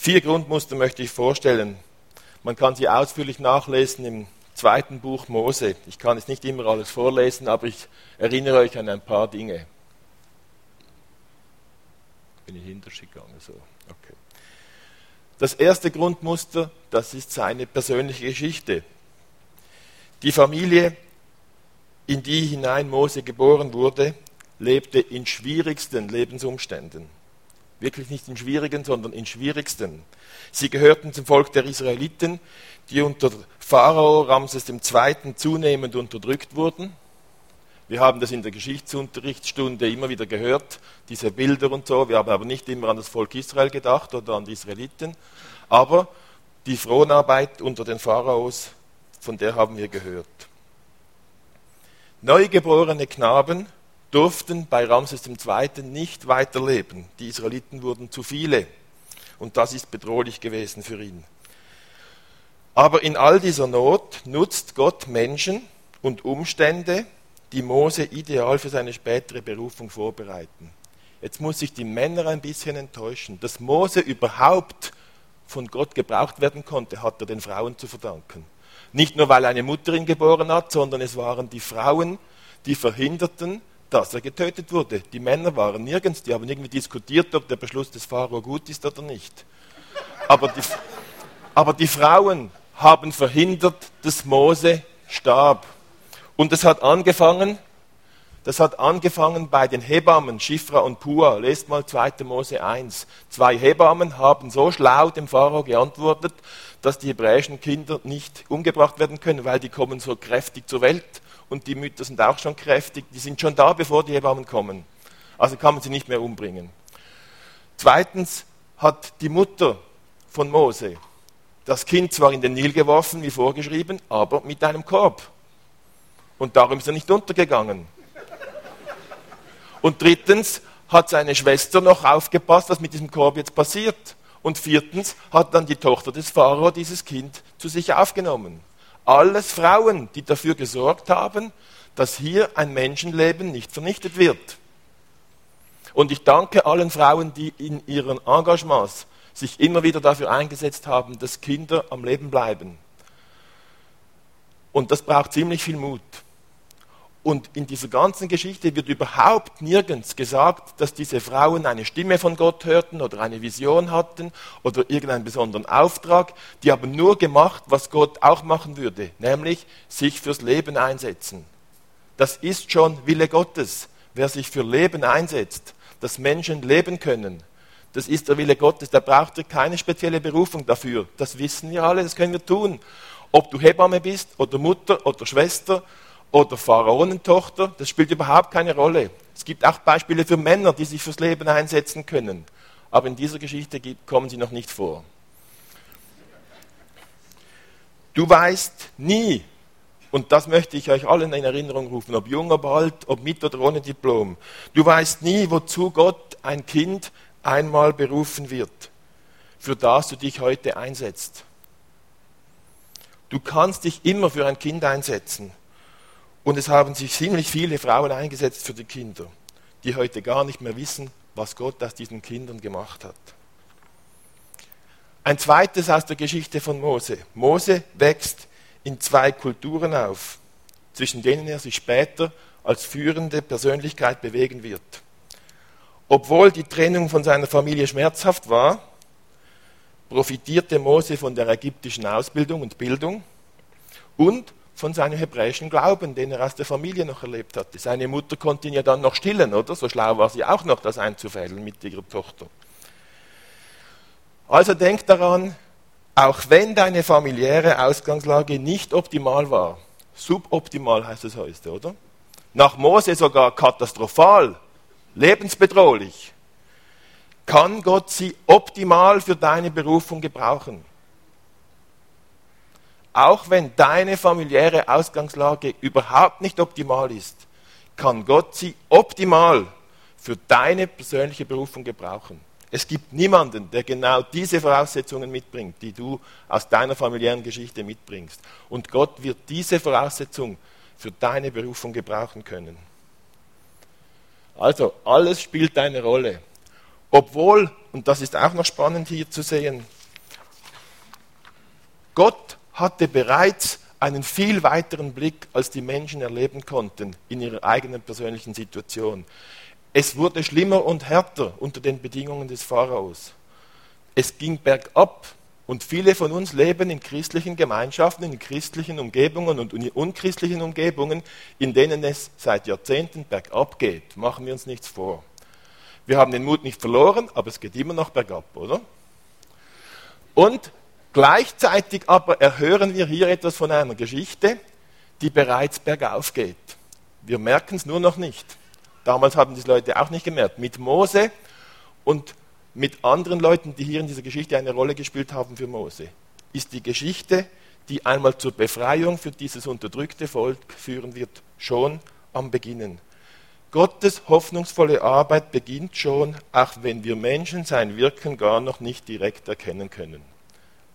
Vier Grundmuster möchte ich vorstellen. Man kann sie ausführlich nachlesen im zweiten Buch Mose. Ich kann es nicht immer alles vorlesen, aber ich erinnere euch an ein paar Dinge. Bin ich hintergegangen, so. Okay. Das erste Grundmuster, das ist seine persönliche Geschichte. Die Familie, in die hinein Mose geboren wurde, lebte in schwierigsten Lebensumständen. Wirklich nicht in schwierigen, sondern in schwierigsten. Sie gehörten zum Volk der Israeliten, die unter Pharao Ramses II. zunehmend unterdrückt wurden. Wir haben das in der Geschichtsunterrichtsstunde immer wieder gehört, diese Bilder und so. Wir haben aber nicht immer an das Volk Israel gedacht oder an die Israeliten. Aber die Fronarbeit unter den Pharaos, von der haben wir gehört. Neugeborene Knaben durften bei Ramses II. nicht weiterleben. Die Israeliten wurden zu viele. Und das ist bedrohlich gewesen für ihn. Aber in all dieser Not nutzt Gott Menschen und Umstände, die Mose ideal für seine spätere Berufung vorbereiten. Jetzt muss sich die Männer ein bisschen enttäuschen. Dass Mose überhaupt von Gott gebraucht werden konnte, hat er den Frauen zu verdanken. Nicht nur, weil eine Mutter ihn geboren hat, sondern es waren die Frauen, die verhinderten, dass er getötet wurde. Die Männer waren nirgends, die haben irgendwie diskutiert, ob der Beschluss des Pharao gut ist oder nicht. Aber die, aber die Frauen haben verhindert, dass Mose starb. Und das hat angefangen, das hat angefangen bei den Hebammen, Schifra und Pua. Lest mal 2. Mose 1. Zwei Hebammen haben so schlau dem Pharao geantwortet, dass die hebräischen Kinder nicht umgebracht werden können, weil die kommen so kräftig zur Welt und die Mütter sind auch schon kräftig, die sind schon da, bevor die Hebammen kommen. Also kann man sie nicht mehr umbringen. Zweitens hat die Mutter von Mose das Kind zwar in den Nil geworfen, wie vorgeschrieben, aber mit einem Korb. Und darum ist er nicht untergegangen. Und drittens hat seine Schwester noch aufgepasst, was mit diesem Korb jetzt passiert. Und viertens hat dann die Tochter des Pharao dieses Kind zu sich aufgenommen. Alles Frauen, die dafür gesorgt haben, dass hier ein Menschenleben nicht vernichtet wird. Und ich danke allen Frauen, die in ihren Engagements sich immer wieder dafür eingesetzt haben, dass Kinder am Leben bleiben. Und das braucht ziemlich viel Mut. Und in dieser ganzen Geschichte wird überhaupt nirgends gesagt, dass diese Frauen eine Stimme von Gott hörten oder eine Vision hatten oder irgendeinen besonderen Auftrag. Die haben nur gemacht, was Gott auch machen würde, nämlich sich fürs Leben einsetzen. Das ist schon Wille Gottes. Wer sich für Leben einsetzt, dass Menschen leben können, das ist der Wille Gottes. Da braucht ihr keine spezielle Berufung dafür. Das wissen wir alle, das können wir tun. Ob du Hebamme bist oder Mutter oder Schwester oder Pharaonentochter, das spielt überhaupt keine Rolle. Es gibt auch Beispiele für Männer, die sich fürs Leben einsetzen können. Aber in dieser Geschichte kommen sie noch nicht vor. Du weißt nie, und das möchte ich euch allen in Erinnerung rufen, ob jung, ob alt, ob mit oder ohne Diplom, du weißt nie, wozu Gott ein Kind einmal berufen wird, für das du dich heute einsetzt. Du kannst dich immer für ein Kind einsetzen. Und es haben sich ziemlich viele Frauen eingesetzt für die Kinder, die heute gar nicht mehr wissen, was Gott aus diesen Kindern gemacht hat. Ein zweites aus der Geschichte von Mose. Mose wächst in zwei Kulturen auf, zwischen denen er sich später als führende Persönlichkeit bewegen wird. Obwohl die Trennung von seiner Familie schmerzhaft war, profitierte Mose von der ägyptischen Ausbildung und Bildung und von seinem hebräischen Glauben, den er aus der Familie noch erlebt hatte. Seine Mutter konnte ihn ja dann noch stillen, oder? So schlau war sie auch noch, das einzufädeln mit ihrer Tochter. Also denk daran, auch wenn deine familiäre Ausgangslage nicht optimal war, suboptimal heißt es heute, oder? Nach Mose sogar katastrophal, lebensbedrohlich, kann Gott sie optimal für deine Berufung gebrauchen auch wenn deine familiäre Ausgangslage überhaupt nicht optimal ist, kann Gott sie optimal für deine persönliche Berufung gebrauchen. Es gibt niemanden, der genau diese Voraussetzungen mitbringt, die du aus deiner familiären Geschichte mitbringst. Und Gott wird diese Voraussetzung für deine Berufung gebrauchen können. Also, alles spielt eine Rolle. Obwohl, und das ist auch noch spannend hier zu sehen, Gott hatte bereits einen viel weiteren Blick, als die Menschen erleben konnten in ihrer eigenen persönlichen Situation. Es wurde schlimmer und härter unter den Bedingungen des Pharaos. Es ging bergab und viele von uns leben in christlichen Gemeinschaften, in christlichen Umgebungen und in unchristlichen Umgebungen, in denen es seit Jahrzehnten bergab geht. Machen wir uns nichts vor. Wir haben den Mut nicht verloren, aber es geht immer noch bergab, oder? Und gleichzeitig aber erhören wir hier etwas von einer Geschichte, die bereits bergauf geht. Wir merken es nur noch nicht. Damals haben die Leute auch nicht gemerkt. Mit Mose und mit anderen Leuten, die hier in dieser Geschichte eine Rolle gespielt haben für Mose, ist die Geschichte, die einmal zur Befreiung für dieses unterdrückte Volk führen wird, schon am Beginnen. Gottes hoffnungsvolle Arbeit beginnt schon, auch wenn wir Menschen sein Wirken gar noch nicht direkt erkennen können.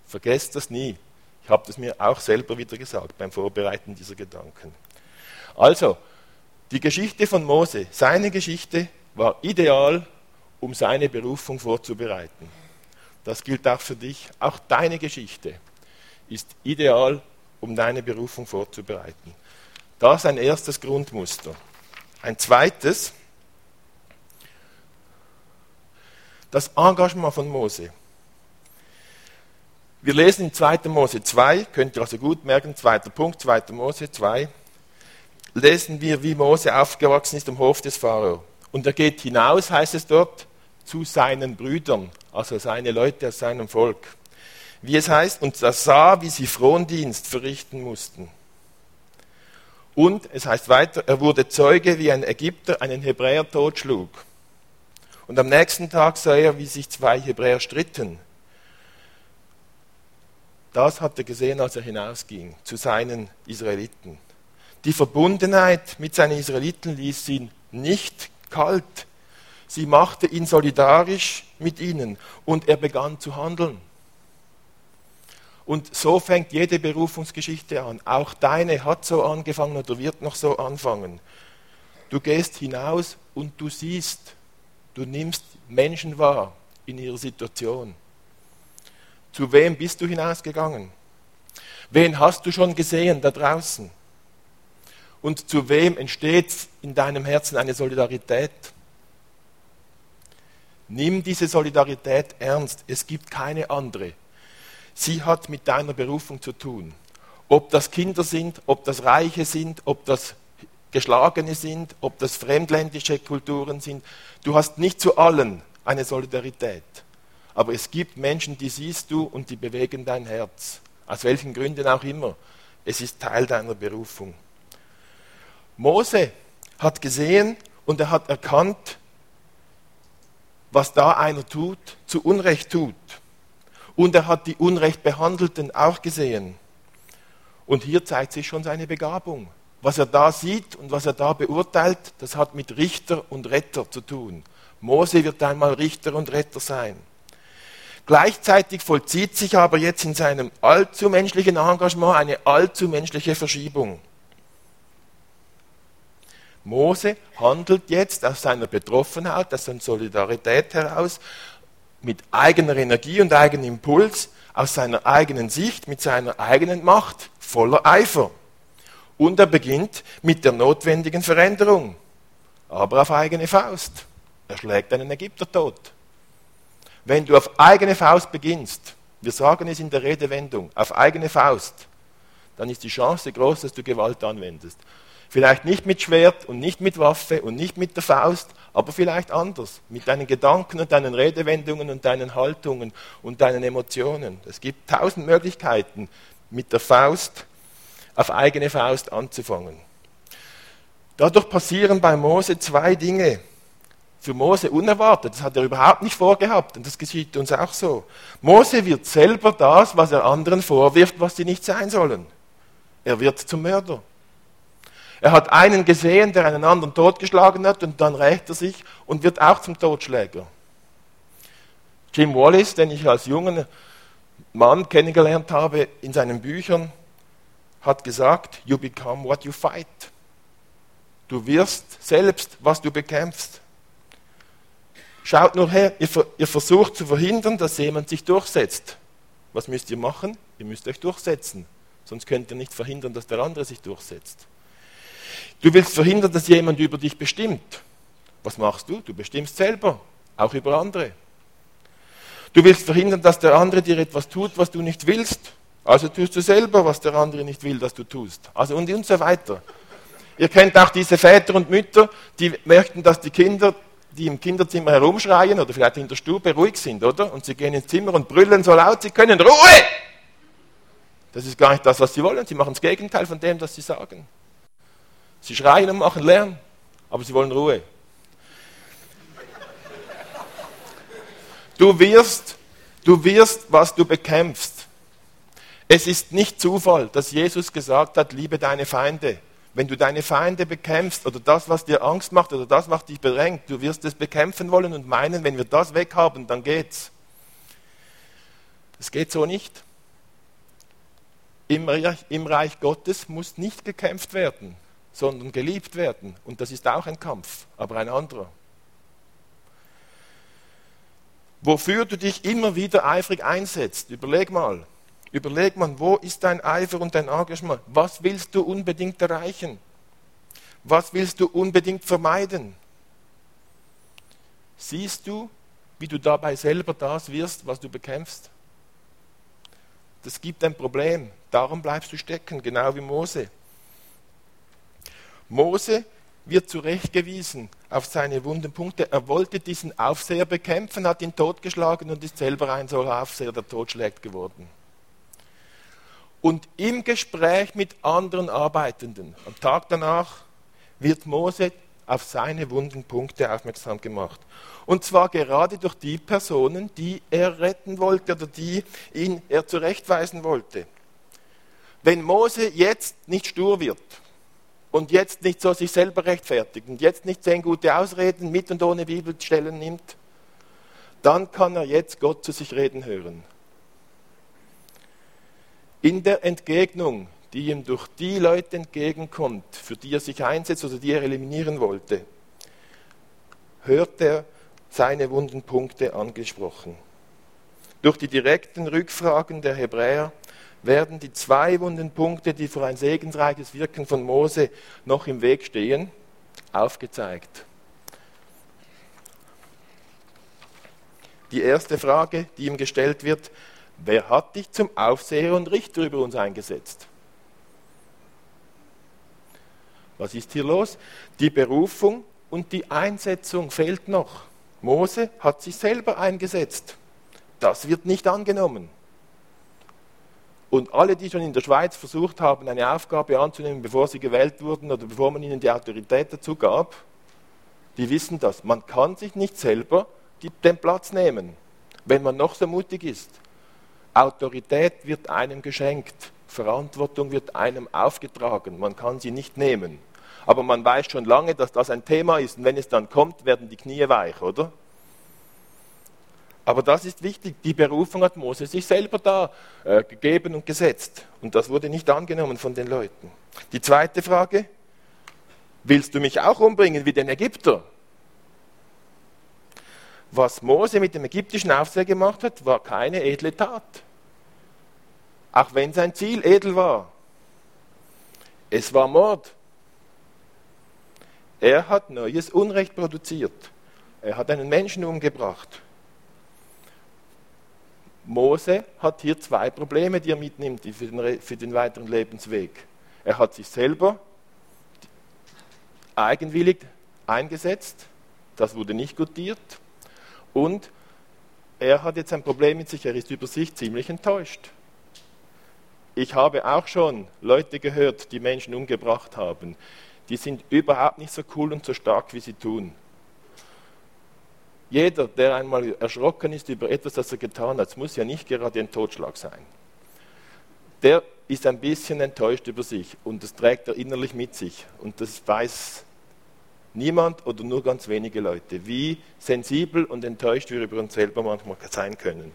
Vergesst das nie. Ich habe das mir auch selber wieder gesagt beim Vorbereiten dieser Gedanken. Also, die Geschichte von Mose, seine Geschichte war ideal um seine Berufung vorzubereiten. Das gilt auch für dich. Auch deine Geschichte ist ideal, um deine Berufung vorzubereiten. Das ist ein erstes Grundmuster. Ein zweites, das Engagement von Mose. Wir lesen in 2. Mose 2, könnt ihr also gut merken, zweiter Punkt, 2. Mose 2, lesen wir, wie Mose aufgewachsen ist am Hof des Pharao. Und er geht hinaus, heißt es dort, zu seinen Brüdern, also seine Leute aus seinem Volk. Wie es heißt, und er sah, wie sie Frondienst verrichten mussten. Und es heißt weiter, er wurde Zeuge, wie ein Ägypter einen Hebräer totschlug. Und am nächsten Tag sah er, wie sich zwei Hebräer stritten. Das hat er gesehen, als er hinausging zu seinen Israeliten. Die Verbundenheit mit seinen Israeliten ließ ihn nicht kalt, Sie machte ihn solidarisch mit ihnen und er begann zu handeln. Und so fängt jede Berufungsgeschichte an. Auch deine hat so angefangen oder wird noch so anfangen. Du gehst hinaus und du siehst, du nimmst Menschen wahr in ihrer Situation. Zu wem bist du hinausgegangen? Wen hast du schon gesehen da draußen? Und zu wem entsteht in deinem Herzen eine Solidarität? Nimm diese Solidarität ernst. Es gibt keine andere. Sie hat mit deiner Berufung zu tun. Ob das Kinder sind, ob das Reiche sind, ob das Geschlagene sind, ob das fremdländische Kulturen sind. Du hast nicht zu allen eine Solidarität. Aber es gibt Menschen, die siehst du und die bewegen dein Herz. Aus welchen Gründen auch immer. Es ist Teil deiner Berufung. Mose hat gesehen und er hat erkannt, was da einer tut, zu Unrecht tut. Und er hat die Unrecht Behandelten auch gesehen. Und hier zeigt sich schon seine Begabung. Was er da sieht und was er da beurteilt, das hat mit Richter und Retter zu tun. Mose wird einmal Richter und Retter sein. Gleichzeitig vollzieht sich aber jetzt in seinem allzu menschlichen Engagement eine allzu menschliche Verschiebung. Mose handelt jetzt aus seiner Betroffenheit, aus seiner Solidarität heraus, mit eigener Energie und eigenem Impuls, aus seiner eigenen Sicht, mit seiner eigenen Macht, voller Eifer. Und er beginnt mit der notwendigen Veränderung, aber auf eigene Faust. Er schlägt einen Ägypter tot. Wenn du auf eigene Faust beginnst, wir sagen es in der Redewendung, auf eigene Faust, dann ist die Chance groß, dass du Gewalt anwendest. Vielleicht nicht mit Schwert und nicht mit Waffe und nicht mit der Faust, aber vielleicht anders, mit deinen Gedanken und deinen Redewendungen und deinen Haltungen und deinen Emotionen. Es gibt tausend Möglichkeiten, mit der Faust auf eigene Faust anzufangen. Dadurch passieren bei Mose zwei Dinge. Für Mose unerwartet, das hat er überhaupt nicht vorgehabt und das geschieht uns auch so. Mose wird selber das, was er anderen vorwirft, was sie nicht sein sollen. Er wird zum Mörder. Er hat einen gesehen, der einen anderen totgeschlagen hat und dann rächt er sich und wird auch zum Totschläger. Jim Wallace, den ich als jungen Mann kennengelernt habe in seinen Büchern, hat gesagt, you become what you fight. Du wirst selbst, was du bekämpfst. Schaut nur her, ihr, ihr versucht zu verhindern, dass jemand sich durchsetzt. Was müsst ihr machen? Ihr müsst euch durchsetzen. Sonst könnt ihr nicht verhindern, dass der andere sich durchsetzt. Du willst verhindern, dass jemand über dich bestimmt. Was machst du? Du bestimmst selber, auch über andere. Du willst verhindern, dass der andere dir etwas tut, was du nicht willst. Also tust du selber, was der andere nicht will, dass du tust. Also und, und so weiter. Ihr kennt auch diese Väter und Mütter, die möchten, dass die Kinder, die im Kinderzimmer herumschreien oder vielleicht in der Stube ruhig sind, oder? Und sie gehen ins Zimmer und brüllen so laut sie können. Ruhe! Das ist gar nicht das, was sie wollen. Sie machen das Gegenteil von dem, was sie sagen. Sie schreien und machen Lärm, aber sie wollen Ruhe. Du wirst, du wirst, was du bekämpfst. Es ist nicht Zufall, dass Jesus gesagt hat, liebe deine Feinde. Wenn du deine Feinde bekämpfst oder das, was dir Angst macht oder das, was dich bedrängt, du wirst es bekämpfen wollen und meinen, wenn wir das weghaben, dann geht's. Es geht so nicht. Im Reich, Im Reich Gottes muss nicht gekämpft werden, sondern geliebt werden. Und das ist auch ein Kampf, aber ein anderer. Wofür du dich immer wieder eifrig einsetzt, überleg mal. Überleg mal, wo ist dein Eifer und dein Engagement? Was willst du unbedingt erreichen? Was willst du unbedingt vermeiden? Siehst du, wie du dabei selber das wirst, was du bekämpfst? Das gibt ein Problem. Darum bleibst du stecken, genau wie Mose. Mose wird zurechtgewiesen auf seine wunden Punkte. Er wollte diesen Aufseher bekämpfen, hat ihn totgeschlagen und ist selber ein solcher Aufseher, der totschlägt geworden und im Gespräch mit anderen Arbeitenden, am Tag danach, wird Mose auf seine wunden Punkte aufmerksam gemacht. Und zwar gerade durch die Personen, die er retten wollte oder die ihn er zurechtweisen wollte. Wenn Mose jetzt nicht stur wird und jetzt nicht so sich selber rechtfertigt und jetzt nicht zehn gute Ausreden mit und ohne Bibelstellen nimmt, dann kann er jetzt Gott zu sich reden hören in der Entgegnung, die ihm durch die Leute entgegenkommt, für die er sich einsetzt oder die er eliminieren wollte, hört er seine wunden Punkte angesprochen. Durch die direkten Rückfragen der Hebräer werden die zwei wunden Punkte, die für ein segensreiches Wirken von Mose noch im Weg stehen, aufgezeigt. Die erste Frage, die ihm gestellt wird, Wer hat dich zum Aufseher und Richter über uns eingesetzt? Was ist hier los? Die Berufung und die Einsetzung fehlt noch. Mose hat sich selber eingesetzt. Das wird nicht angenommen. Und alle, die schon in der Schweiz versucht haben, eine Aufgabe anzunehmen, bevor sie gewählt wurden oder bevor man ihnen die Autorität dazu gab, die wissen das. Man kann sich nicht selber den Platz nehmen, wenn man noch so mutig ist. Autorität wird einem geschenkt, Verantwortung wird einem aufgetragen, man kann sie nicht nehmen. Aber man weiß schon lange, dass das ein Thema ist und wenn es dann kommt, werden die Knie weich, oder? Aber das ist wichtig, die Berufung hat Mose sich selber da äh, gegeben und gesetzt und das wurde nicht angenommen von den Leuten. Die zweite Frage, willst du mich auch umbringen wie den Ägypter? Was Mose mit dem ägyptischen Aufseher gemacht hat, war keine edle Tat. Auch wenn sein Ziel edel war. Es war Mord. Er hat neues Unrecht produziert. Er hat einen Menschen umgebracht. Mose hat hier zwei Probleme, die er mitnimmt für den, für den weiteren Lebensweg. Er hat sich selber eigenwillig eingesetzt, das wurde nicht gutiert. Und er hat jetzt ein Problem mit sich, er ist über sich ziemlich enttäuscht. Ich habe auch schon Leute gehört, die Menschen umgebracht haben. Die sind überhaupt nicht so cool und so stark, wie sie tun. Jeder, der einmal erschrocken ist über etwas, das er getan hat, muss ja nicht gerade ein Totschlag sein. Der ist ein bisschen enttäuscht über sich und das trägt er innerlich mit sich. Und das weiß Niemand oder nur ganz wenige Leute. Wie sensibel und enttäuscht wir über uns selber manchmal sein können.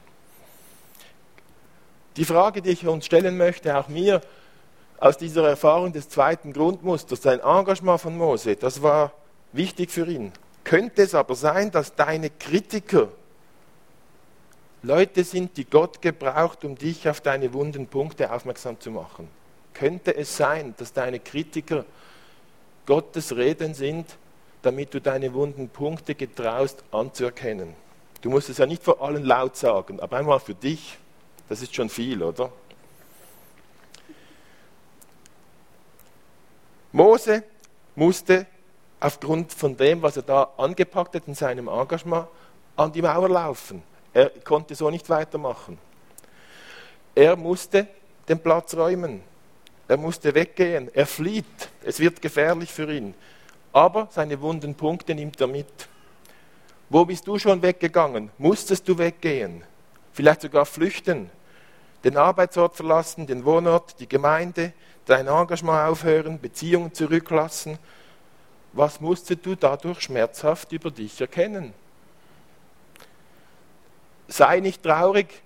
Die Frage, die ich uns stellen möchte, auch mir, aus dieser Erfahrung des zweiten Grundmusters, sein Engagement von Mose, das war wichtig für ihn. Könnte es aber sein, dass deine Kritiker Leute sind, die Gott gebraucht, um dich auf deine wunden Punkte aufmerksam zu machen? Könnte es sein, dass deine Kritiker Gottes Reden sind, damit du deine wunden Punkte getraust anzuerkennen? Du musst es ja nicht vor allen laut sagen, aber einmal für dich, das ist schon viel, oder? Mose musste aufgrund von dem, was er da angepackt hat in seinem Engagement, an die Mauer laufen. Er konnte so nicht weitermachen. Er musste den Platz räumen. Er musste weggehen. Er flieht. Es wird gefährlich für ihn. Aber seine wunden Punkte nimmt er mit. Wo bist du schon weggegangen? Musstest du weggehen? Vielleicht sogar flüchten? Den Arbeitsort verlassen, den Wohnort, die Gemeinde, dein Engagement aufhören, Beziehungen zurücklassen? Was musstest du dadurch schmerzhaft über dich erkennen? Sei nicht traurig,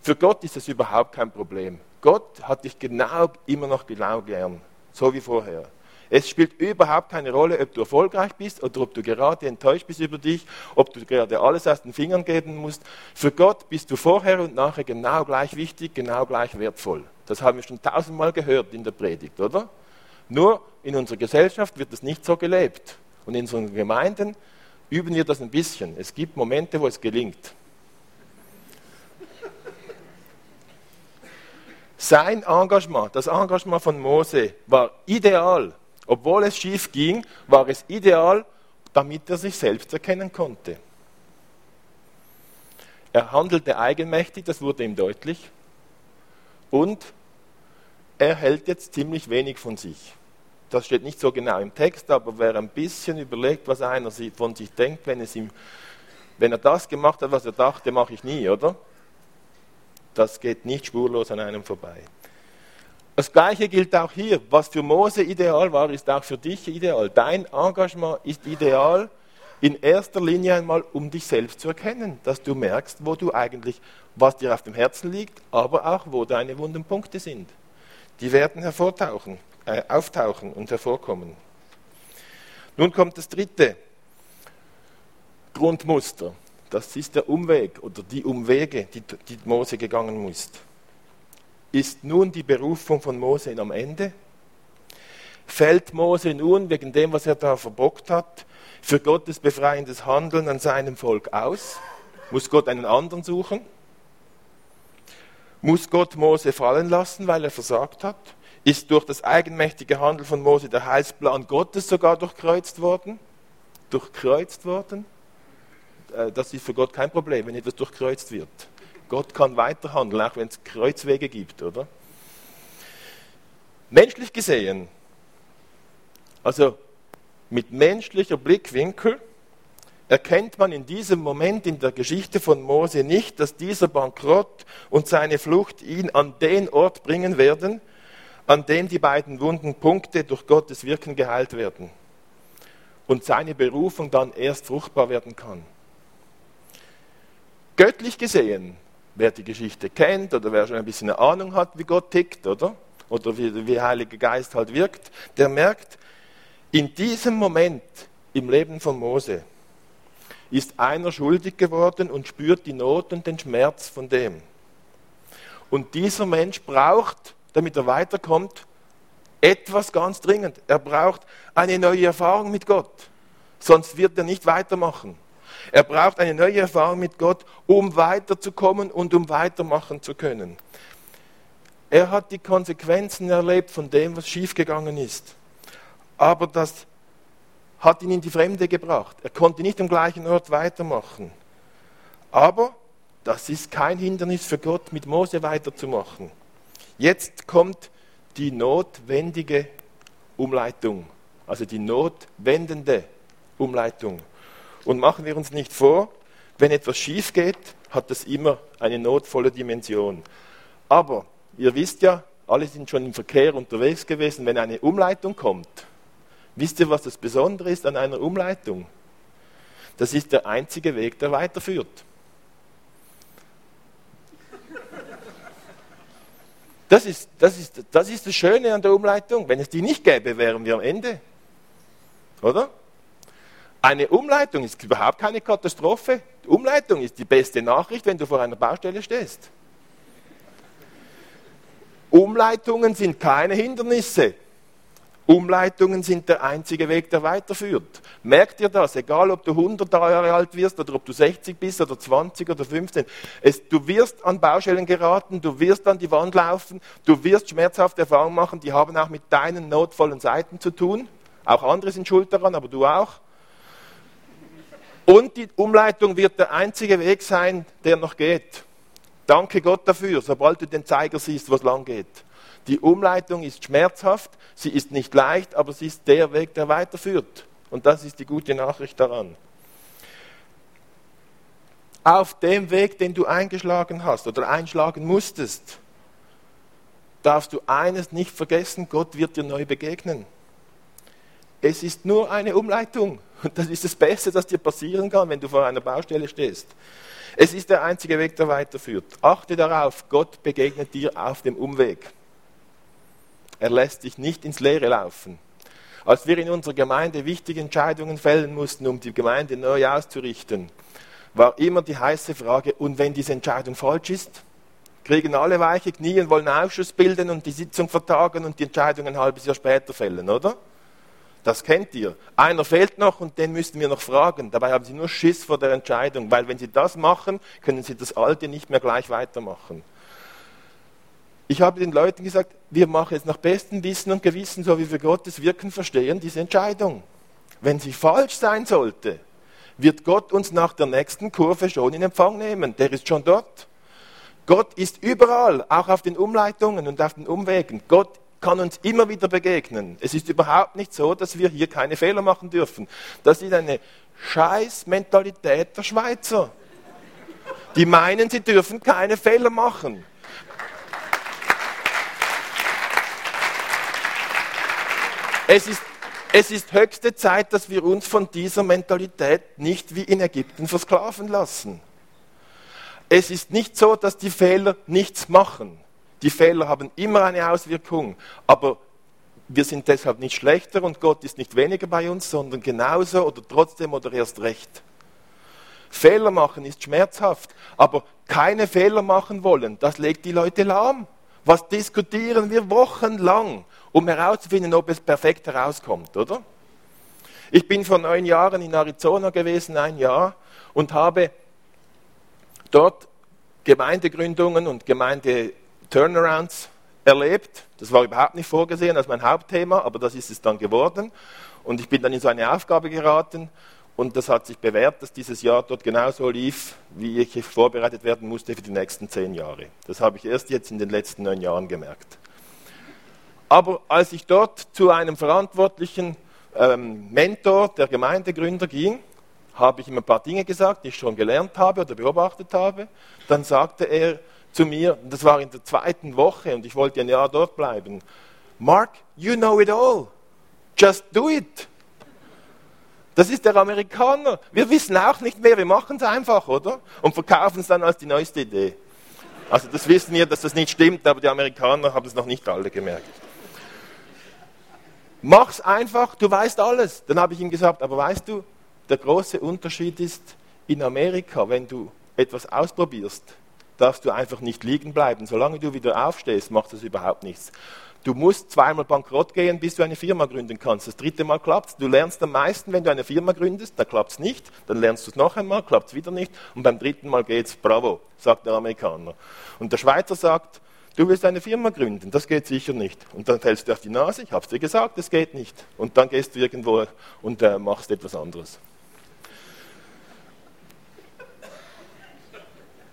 für Gott ist es überhaupt kein Problem. Gott hat dich genau immer noch genau gern, so wie vorher. Es spielt überhaupt keine Rolle, ob du erfolgreich bist oder ob du gerade enttäuscht bist über dich, ob du gerade alles aus den Fingern geben musst. Für Gott bist du vorher und nachher genau gleich wichtig, genau gleich wertvoll. Das haben wir schon tausendmal gehört in der Predigt, oder? Nur in unserer Gesellschaft wird das nicht so gelebt. Und in unseren Gemeinden üben wir das ein bisschen. Es gibt Momente, wo es gelingt. Sein Engagement, das Engagement von Mose, war ideal obwohl es schief ging, war es ideal, damit er sich selbst erkennen konnte. Er handelte eigenmächtig, das wurde ihm deutlich. Und er hält jetzt ziemlich wenig von sich. Das steht nicht so genau im Text, aber wer ein bisschen überlegt, was einer von sich denkt, wenn, ihm, wenn er das gemacht hat, was er dachte, mache ich nie, oder? Das geht nicht spurlos an einem vorbei. Das Gleiche gilt auch hier. Was für Mose ideal war, ist auch für dich ideal. Dein Engagement ist ideal in erster Linie einmal, um dich selbst zu erkennen, dass du merkst, wo du eigentlich, was dir auf dem Herzen liegt, aber auch, wo deine wunden Punkte sind. Die werden hervortauchen, äh, auftauchen und hervorkommen. Nun kommt das dritte Grundmuster. Das ist der Umweg oder die Umwege, die, die Mose gegangen muss. Ist nun die Berufung von Mose am Ende? Fällt Mose nun wegen dem, was er da verbockt hat, für Gottes befreiendes Handeln an seinem Volk aus? Muss Gott einen anderen suchen? Muss Gott Mose fallen lassen, weil er versagt hat? Ist durch das eigenmächtige Handeln von Mose der Heilsplan Gottes sogar durchkreuzt worden? Durchkreuzt worden? Äh, das ist für Gott kein Problem, wenn etwas durchkreuzt wird. Gott kann weiterhandeln, auch wenn es Kreuzwege gibt, oder? Menschlich gesehen, also mit menschlicher Blickwinkel, erkennt man in diesem Moment in der Geschichte von Mose nicht, dass dieser Bankrott und seine Flucht ihn an den Ort bringen werden, an dem die beiden wunden Punkte durch Gottes Wirken geheilt werden und seine Berufung dann erst fruchtbar werden kann. Göttlich gesehen wer die Geschichte kennt oder wer schon ein bisschen eine Ahnung hat, wie Gott tickt, oder? Oder wie, der Heilige Geist halt wirkt, der merkt, in diesem Moment im Leben von Mose ist einer schuldig geworden und spürt die Not und den Schmerz von dem. Und dieser Mensch braucht, damit er weiterkommt, etwas ganz dringend. Er braucht eine neue Erfahrung mit Gott. Sonst wird er nicht weitermachen. Er braucht eine neue Erfahrung mit Gott, um weiterzukommen und um weitermachen zu können. Er hat die Konsequenzen erlebt von dem, was schiefgegangen ist. Aber das hat ihn in die Fremde gebracht. Er konnte nicht am gleichen Ort weitermachen. Aber das ist kein Hindernis für Gott, mit Mose weiterzumachen. Jetzt kommt die notwendige Umleitung, also die notwendende Umleitung. Und machen wir uns nicht vor, wenn etwas schief geht, hat das immer eine notvolle Dimension. Aber ihr wisst ja, alle sind schon im Verkehr unterwegs gewesen, wenn eine Umleitung kommt. Wisst ihr, was das Besondere ist an einer Umleitung? Das ist der einzige Weg, der weiterführt. Das ist, das, ist, das ist das Schöne an der Umleitung. Wenn es die nicht gäbe, wären wir am Ende. Oder? Eine Umleitung ist überhaupt keine Katastrophe. Die Umleitung ist die beste Nachricht, wenn du vor einer Baustelle stehst. Umleitungen sind keine Hindernisse. Umleitungen sind der einzige Weg, der weiterführt. Merkt ihr das? Egal, ob du 100 Jahre alt wirst oder ob du 60 bist oder 20 oder 15. Es, du wirst an Baustellen geraten, du wirst an die Wand laufen, du wirst schmerzhafte Erfahrungen machen, die haben auch mit deinen notvollen Seiten zu tun. Auch andere sind schuld daran, aber du auch. Und die Umleitung wird der einzige Weg sein, der noch geht. Danke Gott dafür, sobald du den Zeiger siehst, wo es lang geht. Die Umleitung ist schmerzhaft, sie ist nicht leicht, aber sie ist der Weg, der weiterführt. Und das ist die gute Nachricht daran. Auf dem Weg, den du eingeschlagen hast oder einschlagen musstest, darfst du eines nicht vergessen, Gott wird dir neu begegnen. Es ist nur eine Umleitung. Und das ist das Beste, das dir passieren kann, wenn du vor einer Baustelle stehst. Es ist der einzige Weg, der weiterführt. Achte darauf, Gott begegnet dir auf dem Umweg. Er lässt dich nicht ins Leere laufen. Als wir in unserer Gemeinde wichtige Entscheidungen fällen mussten, um die Gemeinde neu auszurichten, war immer die heiße Frage, und wenn diese Entscheidung falsch ist? Kriegen alle weiche Knie und wollen Ausschuss bilden und die Sitzung vertagen und die Entscheidung ein halbes Jahr später fällen, oder? Das kennt ihr. Einer fehlt noch und den müssten wir noch fragen. Dabei haben sie nur Schiss vor der Entscheidung, weil wenn sie das machen, können sie das Alte nicht mehr gleich weitermachen. Ich habe den Leuten gesagt, wir machen jetzt nach bestem Wissen und Gewissen, so wie wir Gottes Wirken verstehen, diese Entscheidung. Wenn sie falsch sein sollte, wird Gott uns nach der nächsten Kurve schon in Empfang nehmen. Der ist schon dort. Gott ist überall, auch auf den Umleitungen und auf den Umwegen. Gott kann uns immer wieder begegnen. Es ist überhaupt nicht so, dass wir hier keine Fehler machen dürfen. Das ist eine Scheißmentalität der Schweizer. Die meinen, sie dürfen keine Fehler machen. Es ist, es ist höchste Zeit, dass wir uns von dieser Mentalität nicht wie in Ägypten versklaven lassen. Es ist nicht so, dass die Fehler nichts machen. Die Fehler haben immer eine Auswirkung, aber wir sind deshalb nicht schlechter und Gott ist nicht weniger bei uns, sondern genauso oder trotzdem oder erst recht. Fehler machen ist schmerzhaft, aber keine Fehler machen wollen, das legt die Leute lahm. Was diskutieren wir wochenlang, um herauszufinden, ob es perfekt herauskommt, oder? Ich bin vor neun Jahren in Arizona gewesen, ein Jahr, und habe dort Gemeindegründungen und Gemeinde Turnarounds erlebt. Das war überhaupt nicht vorgesehen als mein Hauptthema, aber das ist es dann geworden. Und ich bin dann in so eine Aufgabe geraten und das hat sich bewährt, dass dieses Jahr dort genauso lief, wie ich vorbereitet werden musste für die nächsten zehn Jahre. Das habe ich erst jetzt in den letzten neun Jahren gemerkt. Aber als ich dort zu einem verantwortlichen ähm, Mentor der Gemeindegründer ging, habe ich ihm ein paar Dinge gesagt, die ich schon gelernt habe oder beobachtet habe. Dann sagte er, zu mir, das war in der zweiten Woche und ich wollte ein Jahr dort bleiben. Mark, you know it all. Just do it. Das ist der Amerikaner. Wir wissen auch nicht mehr, wir machen es einfach, oder? Und verkaufen es dann als die neueste Idee. Also das wissen wir, dass das nicht stimmt, aber die Amerikaner haben es noch nicht alle gemerkt. Mach's einfach, du weißt alles. Dann habe ich ihm gesagt, aber weißt du, der große Unterschied ist, in Amerika, wenn du etwas ausprobierst, darfst du einfach nicht liegen bleiben. Solange du wieder aufstehst, macht das überhaupt nichts. Du musst zweimal bankrott gehen, bis du eine Firma gründen kannst. Das dritte Mal klappt Du lernst am meisten, wenn du eine Firma gründest, da klappt es nicht. Dann lernst du es noch einmal, klappt es wieder nicht. Und beim dritten Mal geht's, bravo, sagt der Amerikaner. Und der Schweizer sagt, du willst eine Firma gründen, das geht sicher nicht. Und dann fällst du auf die Nase, ich habe es dir gesagt, das geht nicht. Und dann gehst du irgendwo und äh, machst etwas anderes.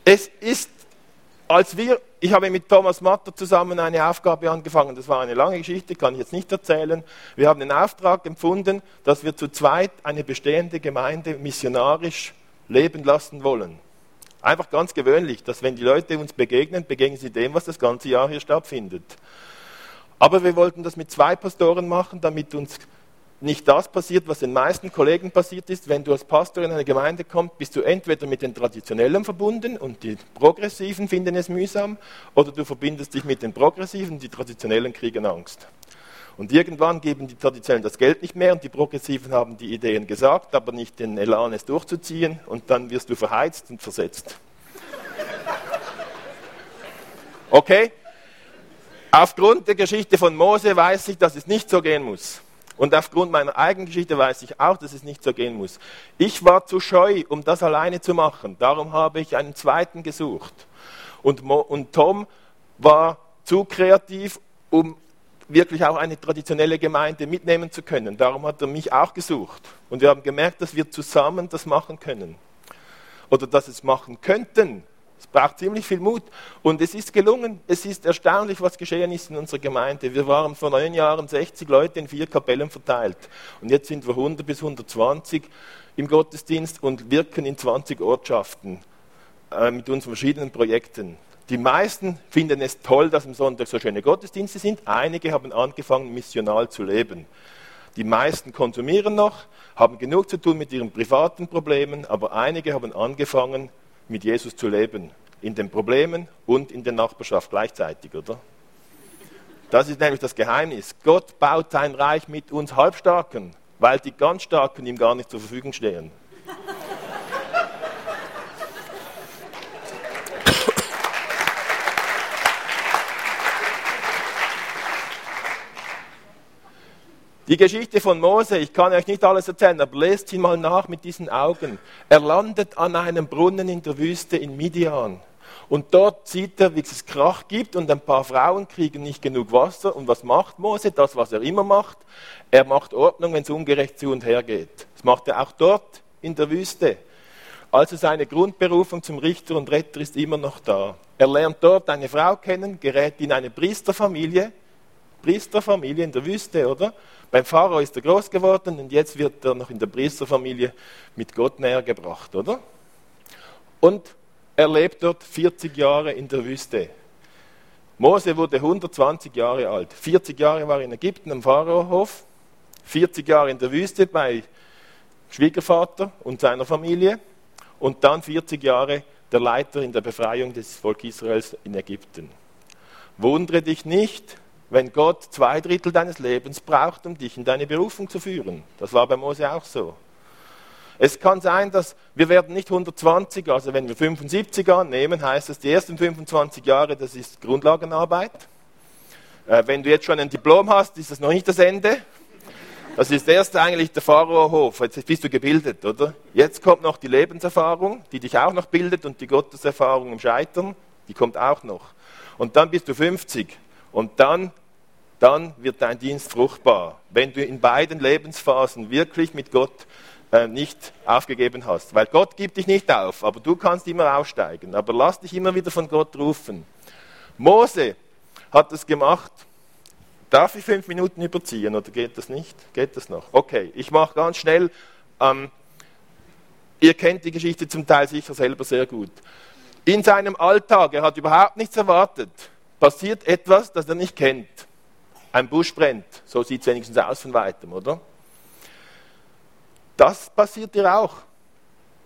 Es ist, als wir, ich habe mit Thomas Matter zusammen eine Aufgabe angefangen, das war eine lange Geschichte, kann ich jetzt nicht erzählen. Wir haben den Auftrag empfunden, dass wir zu zweit eine bestehende Gemeinde missionarisch leben lassen wollen. Einfach ganz gewöhnlich, dass wenn die Leute uns begegnen, begegnen sie dem, was das ganze Jahr hier stattfindet. Aber wir wollten das mit zwei Pastoren machen, damit uns nicht das passiert, was den meisten Kollegen passiert ist. Wenn du als Pastor in eine Gemeinde kommst, bist du entweder mit den Traditionellen verbunden und die Progressiven finden es mühsam, oder du verbindest dich mit den Progressiven, die Traditionellen kriegen Angst. Und irgendwann geben die Traditionellen das Geld nicht mehr und die Progressiven haben die Ideen gesagt, aber nicht den Elan, es durchzuziehen und dann wirst du verheizt und versetzt. Okay? Aufgrund der Geschichte von Mose weiß ich, dass es nicht so gehen muss. Und aufgrund meiner eigenen Geschichte weiß ich auch, dass es nicht so gehen muss. Ich war zu scheu, um das alleine zu machen. Darum habe ich einen zweiten gesucht. Und, Mo und Tom war zu kreativ, um wirklich auch eine traditionelle Gemeinde mitnehmen zu können. Darum hat er mich auch gesucht. Und wir haben gemerkt, dass wir zusammen das machen können. Oder dass es machen könnten. Es braucht ziemlich viel Mut. Und es ist gelungen. Es ist erstaunlich, was geschehen ist in unserer Gemeinde. Wir waren vor neun Jahren 60 Leute in vier Kapellen verteilt. Und jetzt sind wir 100 bis 120 im Gottesdienst und wirken in 20 Ortschaften äh, mit unseren verschiedenen Projekten. Die meisten finden es toll, dass am Sonntag so schöne Gottesdienste sind. Einige haben angefangen, missional zu leben. Die meisten konsumieren noch, haben genug zu tun mit ihren privaten Problemen, aber einige haben angefangen, mit Jesus zu leben. In den Problemen und in der Nachbarschaft gleichzeitig, oder? Das ist nämlich das Geheimnis. Gott baut sein Reich mit uns Halbstarken, weil die ganz Starken ihm gar nicht zur Verfügung stehen. Die Geschichte von Mose, ich kann euch nicht alles erzählen, aber lest sie mal nach mit diesen Augen. Er landet an einem Brunnen in der Wüste in Midian. Und dort sieht er, wie es Krach gibt und ein paar Frauen kriegen nicht genug Wasser. Und was macht Mose? Das, was er immer macht. Er macht Ordnung, wenn es ungerecht zu und her geht. Das macht er auch dort in der Wüste. Also seine Grundberufung zum Richter und Retter ist immer noch da. Er lernt dort eine Frau kennen, gerät in eine Priesterfamilie. Priesterfamilie in der Wüste, oder? Beim Pharao ist er groß geworden und jetzt wird er noch in der Priesterfamilie mit Gott näher gebracht, oder? Und er lebt dort 40 Jahre in der Wüste. Mose wurde 120 Jahre alt. 40 Jahre war er in Ägypten am Pharaohof, 40 Jahre in der Wüste bei Schwiegervater und seiner Familie und dann 40 Jahre der Leiter in der Befreiung des Volk Israels in Ägypten. Wundere dich nicht, wenn Gott zwei Drittel deines Lebens braucht, um dich in deine Berufung zu führen. Das war bei Mose auch so. Es kann sein, dass wir werden nicht 120, also wenn wir 75 annehmen, heißt das, die ersten 25 Jahre, das ist Grundlagenarbeit. Äh, wenn du jetzt schon ein Diplom hast, ist das noch nicht das Ende. Das ist erst eigentlich der Pharaohof. Jetzt bist du gebildet, oder? Jetzt kommt noch die Lebenserfahrung, die dich auch noch bildet und die Gotteserfahrung im Scheitern, die kommt auch noch. Und dann bist du 50. Und dann dann wird dein Dienst fruchtbar, wenn du in beiden Lebensphasen wirklich mit Gott äh, nicht aufgegeben hast. Weil Gott gibt dich nicht auf, aber du kannst immer aussteigen. Aber lass dich immer wieder von Gott rufen. Mose hat es gemacht. Darf ich fünf Minuten überziehen oder geht das nicht? Geht das noch? Okay, ich mache ganz schnell. Ähm, ihr kennt die Geschichte zum Teil sicher selber sehr gut. In seinem Alltag, er hat überhaupt nichts erwartet, passiert etwas, das er nicht kennt. Ein Busch brennt, so sieht es wenigstens aus von weitem, oder? Das passiert dir auch.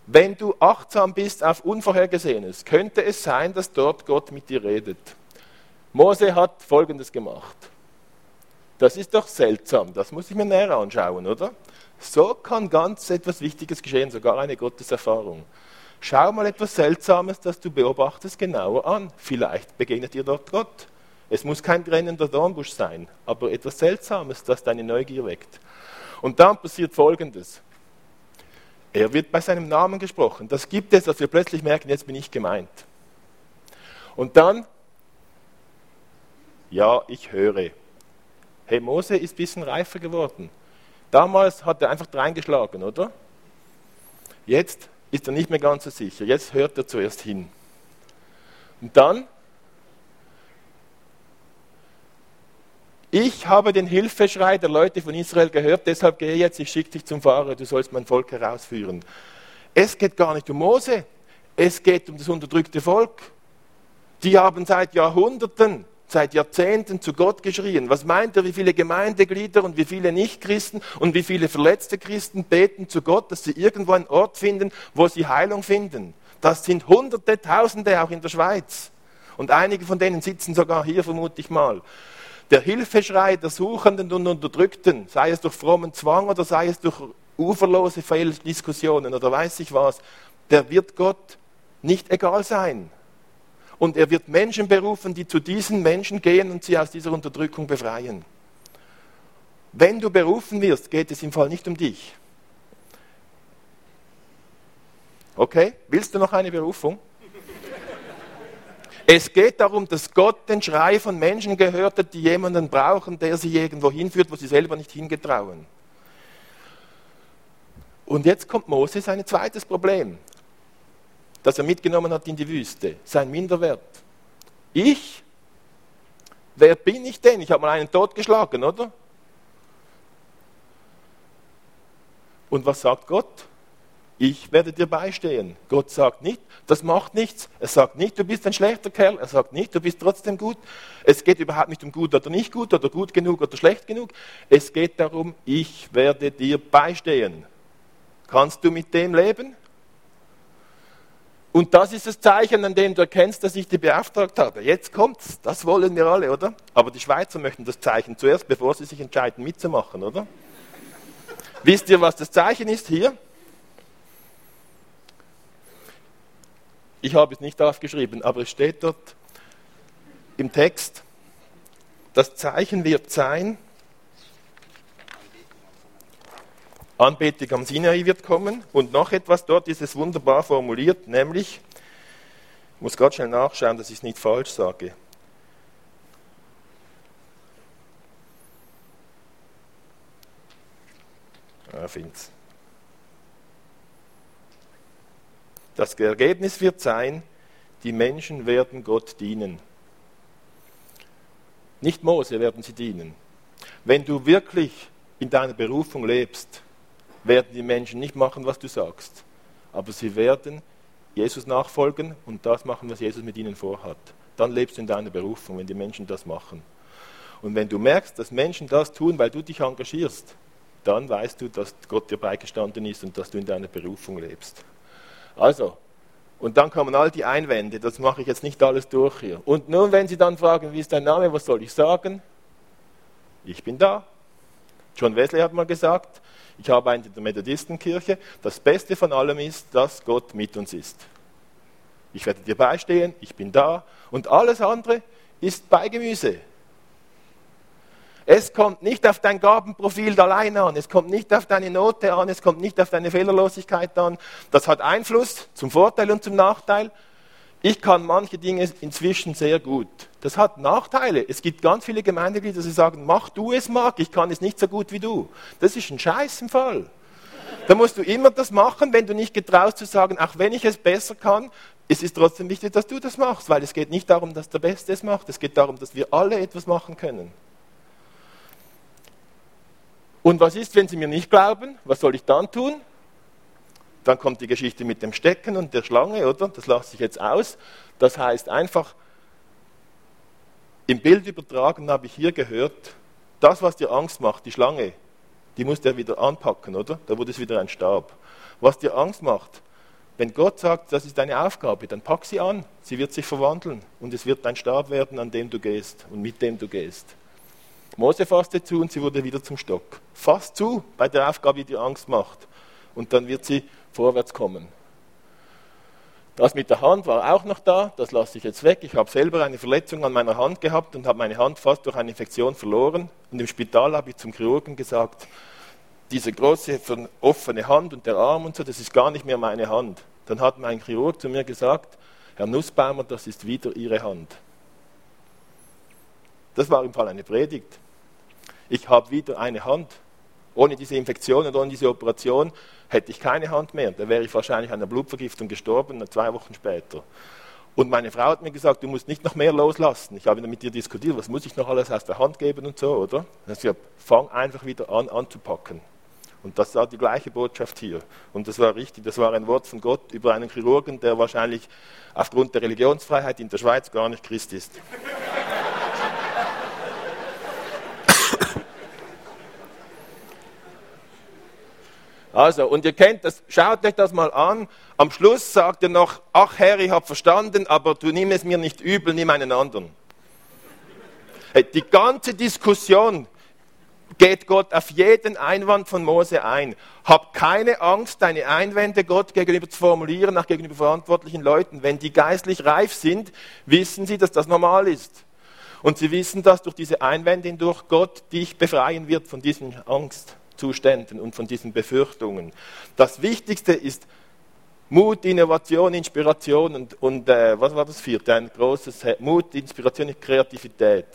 Wenn du achtsam bist auf Unvorhergesehenes, könnte es sein, dass dort Gott mit dir redet. Mose hat Folgendes gemacht. Das ist doch seltsam, das muss ich mir näher anschauen, oder? So kann ganz etwas Wichtiges geschehen, sogar eine Gotteserfahrung. Schau mal etwas Seltsames, das du beobachtest, genauer an. Vielleicht begegnet dir dort Gott. Es muss kein brennender Dornbusch sein, aber etwas Seltsames, das deine Neugier weckt. Und dann passiert Folgendes. Er wird bei seinem Namen gesprochen. Das gibt es, dass wir plötzlich merken, jetzt bin ich gemeint. Und dann, ja, ich höre. Hey, Mose ist ein bisschen reifer geworden. Damals hat er einfach reingeschlagen, oder? Jetzt ist er nicht mehr ganz so sicher. Jetzt hört er zuerst hin. Und dann Ich habe den Hilfeschrei der Leute von Israel gehört, deshalb gehe jetzt, ich schicke dich zum Pharao, du sollst mein Volk herausführen. Es geht gar nicht um Mose, es geht um das unterdrückte Volk. Die haben seit Jahrhunderten, seit Jahrzehnten zu Gott geschrien. Was meint er, wie viele Gemeindeglieder und wie viele Nichtchristen und wie viele verletzte Christen beten zu Gott, dass sie irgendwo einen Ort finden, wo sie Heilung finden? Das sind Hunderte, Tausende auch in der Schweiz. Und einige von denen sitzen sogar hier, vermute ich mal. Der Hilfeschrei der Suchenden und Unterdrückten, sei es durch frommen Zwang oder sei es durch uferlose Fehldiskussionen oder weiß ich was, der wird Gott nicht egal sein. Und er wird Menschen berufen, die zu diesen Menschen gehen und sie aus dieser Unterdrückung befreien. Wenn du berufen wirst, geht es im Fall nicht um dich. Okay, willst du noch eine Berufung? Es geht darum, dass Gott den Schrei von Menschen gehört hat, die jemanden brauchen, der sie irgendwo hinführt, wo sie selber nicht hingetrauen. Und jetzt kommt Mose sein zweites Problem, das er mitgenommen hat in die Wüste, sein Minderwert. Ich? Wer bin ich denn? Ich habe mal einen totgeschlagen, oder? Und was sagt Gott? Ich werde dir beistehen. Gott sagt nicht, das macht nichts. Er sagt nicht, du bist ein schlechter Kerl. Er sagt nicht, du bist trotzdem gut. Es geht überhaupt nicht um gut oder nicht gut oder gut genug oder schlecht genug. Es geht darum, ich werde dir beistehen. Kannst du mit dem leben? Und das ist das Zeichen, an dem du erkennst, dass ich dich beauftragt habe. Jetzt kommt's. Das wollen wir alle, oder? Aber die Schweizer möchten das Zeichen zuerst, bevor sie sich entscheiden, mitzumachen, oder? Wisst ihr, was das Zeichen ist hier? Ich habe es nicht aufgeschrieben, aber es steht dort im Text. Das Zeichen wird sein, Anbetung am Sinai wird kommen und noch etwas dort ist es wunderbar formuliert, nämlich, ich muss ganz schnell nachschauen, dass ich es nicht falsch sage. Ja, find's. Das Ergebnis wird sein, die Menschen werden Gott dienen. Nicht Mose werden sie dienen. Wenn du wirklich in deiner Berufung lebst, werden die Menschen nicht machen, was du sagst, aber sie werden Jesus nachfolgen und das machen, was Jesus mit ihnen vorhat. Dann lebst du in deiner Berufung, wenn die Menschen das machen. Und wenn du merkst, dass Menschen das tun, weil du dich engagierst, dann weißt du, dass Gott dir beigestanden ist und dass du in deiner Berufung lebst. Also, und dann kommen all die Einwände, das mache ich jetzt nicht alles durch hier. Und nun, wenn Sie dann fragen, wie ist dein Name, was soll ich sagen? Ich bin da. John Wesley hat mal gesagt, ich arbeite in der Methodistenkirche. Das Beste von allem ist, dass Gott mit uns ist. Ich werde dir beistehen, ich bin da. Und alles andere ist Beigemüse. Es kommt nicht auf dein Gabenprofil allein an, es kommt nicht auf deine Note an, es kommt nicht auf deine Fehlerlosigkeit an. Das hat Einfluss zum Vorteil und zum Nachteil. Ich kann manche Dinge inzwischen sehr gut. Das hat Nachteile. Es gibt ganz viele Gemeindeglieder, die sagen, mach du es, Marc, ich kann es nicht so gut wie du. Das ist ein Scheißenfall. Da musst du immer das machen, wenn du nicht getraust zu sagen, auch wenn ich es besser kann, es ist trotzdem wichtig, dass du das machst, weil es geht nicht darum, dass der Beste es macht, es geht darum, dass wir alle etwas machen können. Und was ist, wenn sie mir nicht glauben? Was soll ich dann tun? Dann kommt die Geschichte mit dem Stecken und der Schlange, oder? Das lasse ich jetzt aus. Das heißt einfach, im Bild übertragen habe ich hier gehört, das, was dir Angst macht, die Schlange, die musst du ja wieder anpacken, oder? Da wurde es wieder ein Stab. Was dir Angst macht, wenn Gott sagt, das ist deine Aufgabe, dann pack sie an. Sie wird sich verwandeln und es wird dein Stab werden, an dem du gehst und mit dem du gehst. Mose fasste zu und sie wurde wieder zum Stock. Fass zu bei der Aufgabe, die dir Angst macht. Und dann wird sie vorwärts kommen. Das mit der Hand war auch noch da, das lasse ich jetzt weg. Ich habe selber eine Verletzung an meiner Hand gehabt und habe meine Hand fast durch eine Infektion verloren. Und im Spital habe ich zum Chirurgen gesagt, diese große offene Hand und der Arm und so, das ist gar nicht mehr meine Hand. Dann hat mein Chirurg zu mir gesagt, Herr Nussbaumer, das ist wieder Ihre Hand. Das war im Fall eine Predigt. Ich habe wieder eine Hand. Ohne diese Infektion und ohne diese Operation hätte ich keine Hand mehr. Da wäre ich wahrscheinlich an einer Blutvergiftung gestorben, zwei Wochen später. Und meine Frau hat mir gesagt, du musst nicht noch mehr loslassen. Ich habe mit ihr diskutiert, was muss ich noch alles aus der Hand geben und so, oder? Hat sie gesagt, fang einfach wieder an anzupacken. Und das war die gleiche Botschaft hier. Und das war richtig, das war ein Wort von Gott über einen Chirurgen, der wahrscheinlich aufgrund der Religionsfreiheit in der Schweiz gar nicht Christ ist. Also, und ihr kennt das, schaut euch das mal an. Am Schluss sagt er noch, ach Herr, ich habe verstanden, aber du nimm es mir nicht übel, nimm einen anderen. Die ganze Diskussion geht Gott auf jeden Einwand von Mose ein. Hab keine Angst, deine Einwände Gott gegenüber zu formulieren, auch gegenüber verantwortlichen Leuten. Wenn die geistlich reif sind, wissen sie, dass das normal ist. Und sie wissen, dass durch diese Einwände hindurch Gott dich befreien wird von diesen Angstzuständen und von diesen Befürchtungen. Das Wichtigste ist Mut, Innovation, Inspiration und, und äh, was war das vierte? Ein großes Mut, Inspiration Kreativität.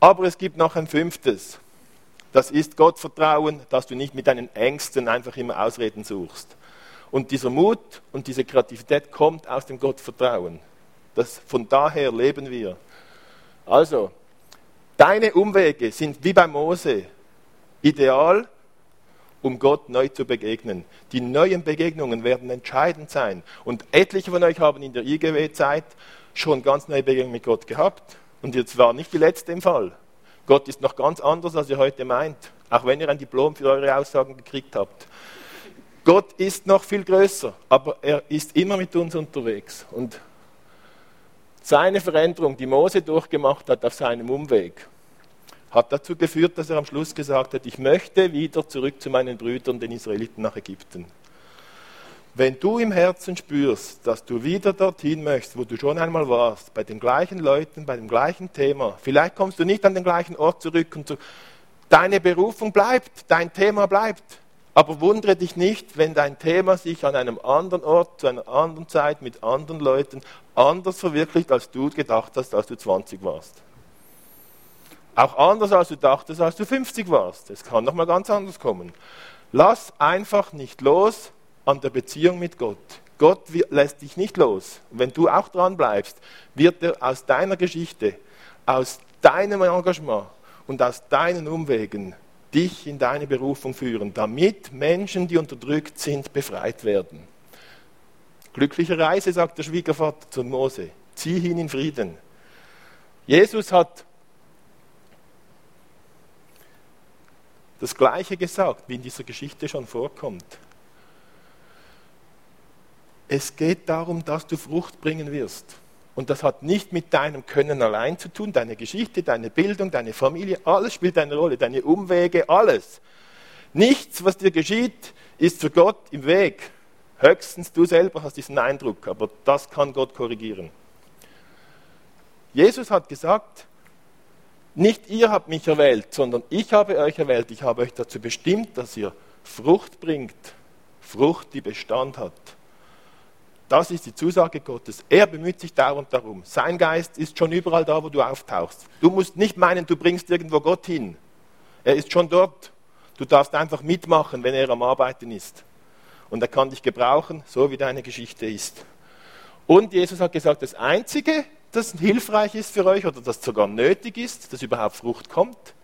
Aber es gibt noch ein fünftes. Das ist Gottvertrauen, dass du nicht mit deinen Ängsten einfach immer Ausreden suchst. Und dieser Mut und diese Kreativität kommt aus dem Gottvertrauen. Das, von daher leben wir. Also, deine Umwege sind wie bei Mose ideal, um Gott neu zu begegnen. Die neuen Begegnungen werden entscheidend sein. Und etliche von euch haben in der IGW-Zeit schon ganz neue Begegnungen mit Gott gehabt. Und jetzt war nicht die letzte im Fall. Gott ist noch ganz anders, als ihr heute meint, auch wenn ihr ein Diplom für eure Aussagen gekriegt habt. Gott ist noch viel größer, aber er ist immer mit uns unterwegs. Und seine Veränderung, die Mose durchgemacht hat auf seinem Umweg, hat dazu geführt, dass er am Schluss gesagt hat, ich möchte wieder zurück zu meinen Brüdern, den Israeliten nach Ägypten. Wenn du im Herzen spürst, dass du wieder dorthin möchtest, wo du schon einmal warst, bei den gleichen Leuten, bei dem gleichen Thema, vielleicht kommst du nicht an den gleichen Ort zurück und so, deine Berufung bleibt, dein Thema bleibt. Aber wundere dich nicht, wenn dein Thema sich an einem anderen Ort, zu einer anderen Zeit, mit anderen Leuten anders verwirklicht, als du gedacht hast, als du 20 warst. Auch anders, als du dachtest, als du 50 warst. Es kann nochmal ganz anders kommen. Lass einfach nicht los an der Beziehung mit Gott. Gott lässt dich nicht los. wenn du auch dran bleibst, wird er aus deiner Geschichte, aus deinem Engagement und aus deinen Umwegen dich in deine Berufung führen, damit Menschen, die unterdrückt sind, befreit werden. Glückliche Reise, sagt der Schwiegervater zu Mose. Zieh ihn in Frieden. Jesus hat das Gleiche gesagt, wie in dieser Geschichte schon vorkommt. Es geht darum, dass du Frucht bringen wirst. Und das hat nicht mit deinem Können allein zu tun, deine Geschichte, deine Bildung, deine Familie, alles spielt eine Rolle, deine Umwege, alles. Nichts, was dir geschieht, ist für Gott im Weg. Höchstens du selber hast diesen Eindruck, aber das kann Gott korrigieren. Jesus hat gesagt, nicht ihr habt mich erwählt, sondern ich habe euch erwählt. Ich habe euch dazu bestimmt, dass ihr Frucht bringt. Frucht, die Bestand hat. Das ist die Zusage Gottes. Er bemüht sich dauernd darum. Sein Geist ist schon überall da, wo du auftauchst. Du musst nicht meinen, du bringst irgendwo Gott hin. Er ist schon dort. Du darfst einfach mitmachen, wenn er am Arbeiten ist. Und er kann dich gebrauchen, so wie deine Geschichte ist. Und Jesus hat gesagt, das Einzige, das hilfreich ist für euch oder das sogar nötig ist, dass überhaupt Frucht kommt,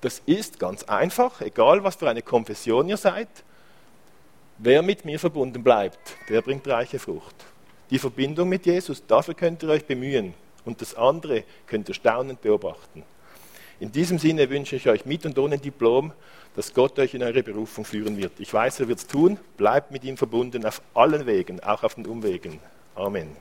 das ist ganz einfach, egal was für eine Konfession ihr seid, Wer mit mir verbunden bleibt, der bringt reiche Frucht. Die Verbindung mit Jesus, dafür könnt ihr euch bemühen. Und das andere könnt ihr staunend beobachten. In diesem Sinne wünsche ich euch mit und ohne Diplom, dass Gott euch in eure Berufung führen wird. Ich weiß, er wird es tun. Bleibt mit ihm verbunden auf allen Wegen, auch auf den Umwegen. Amen.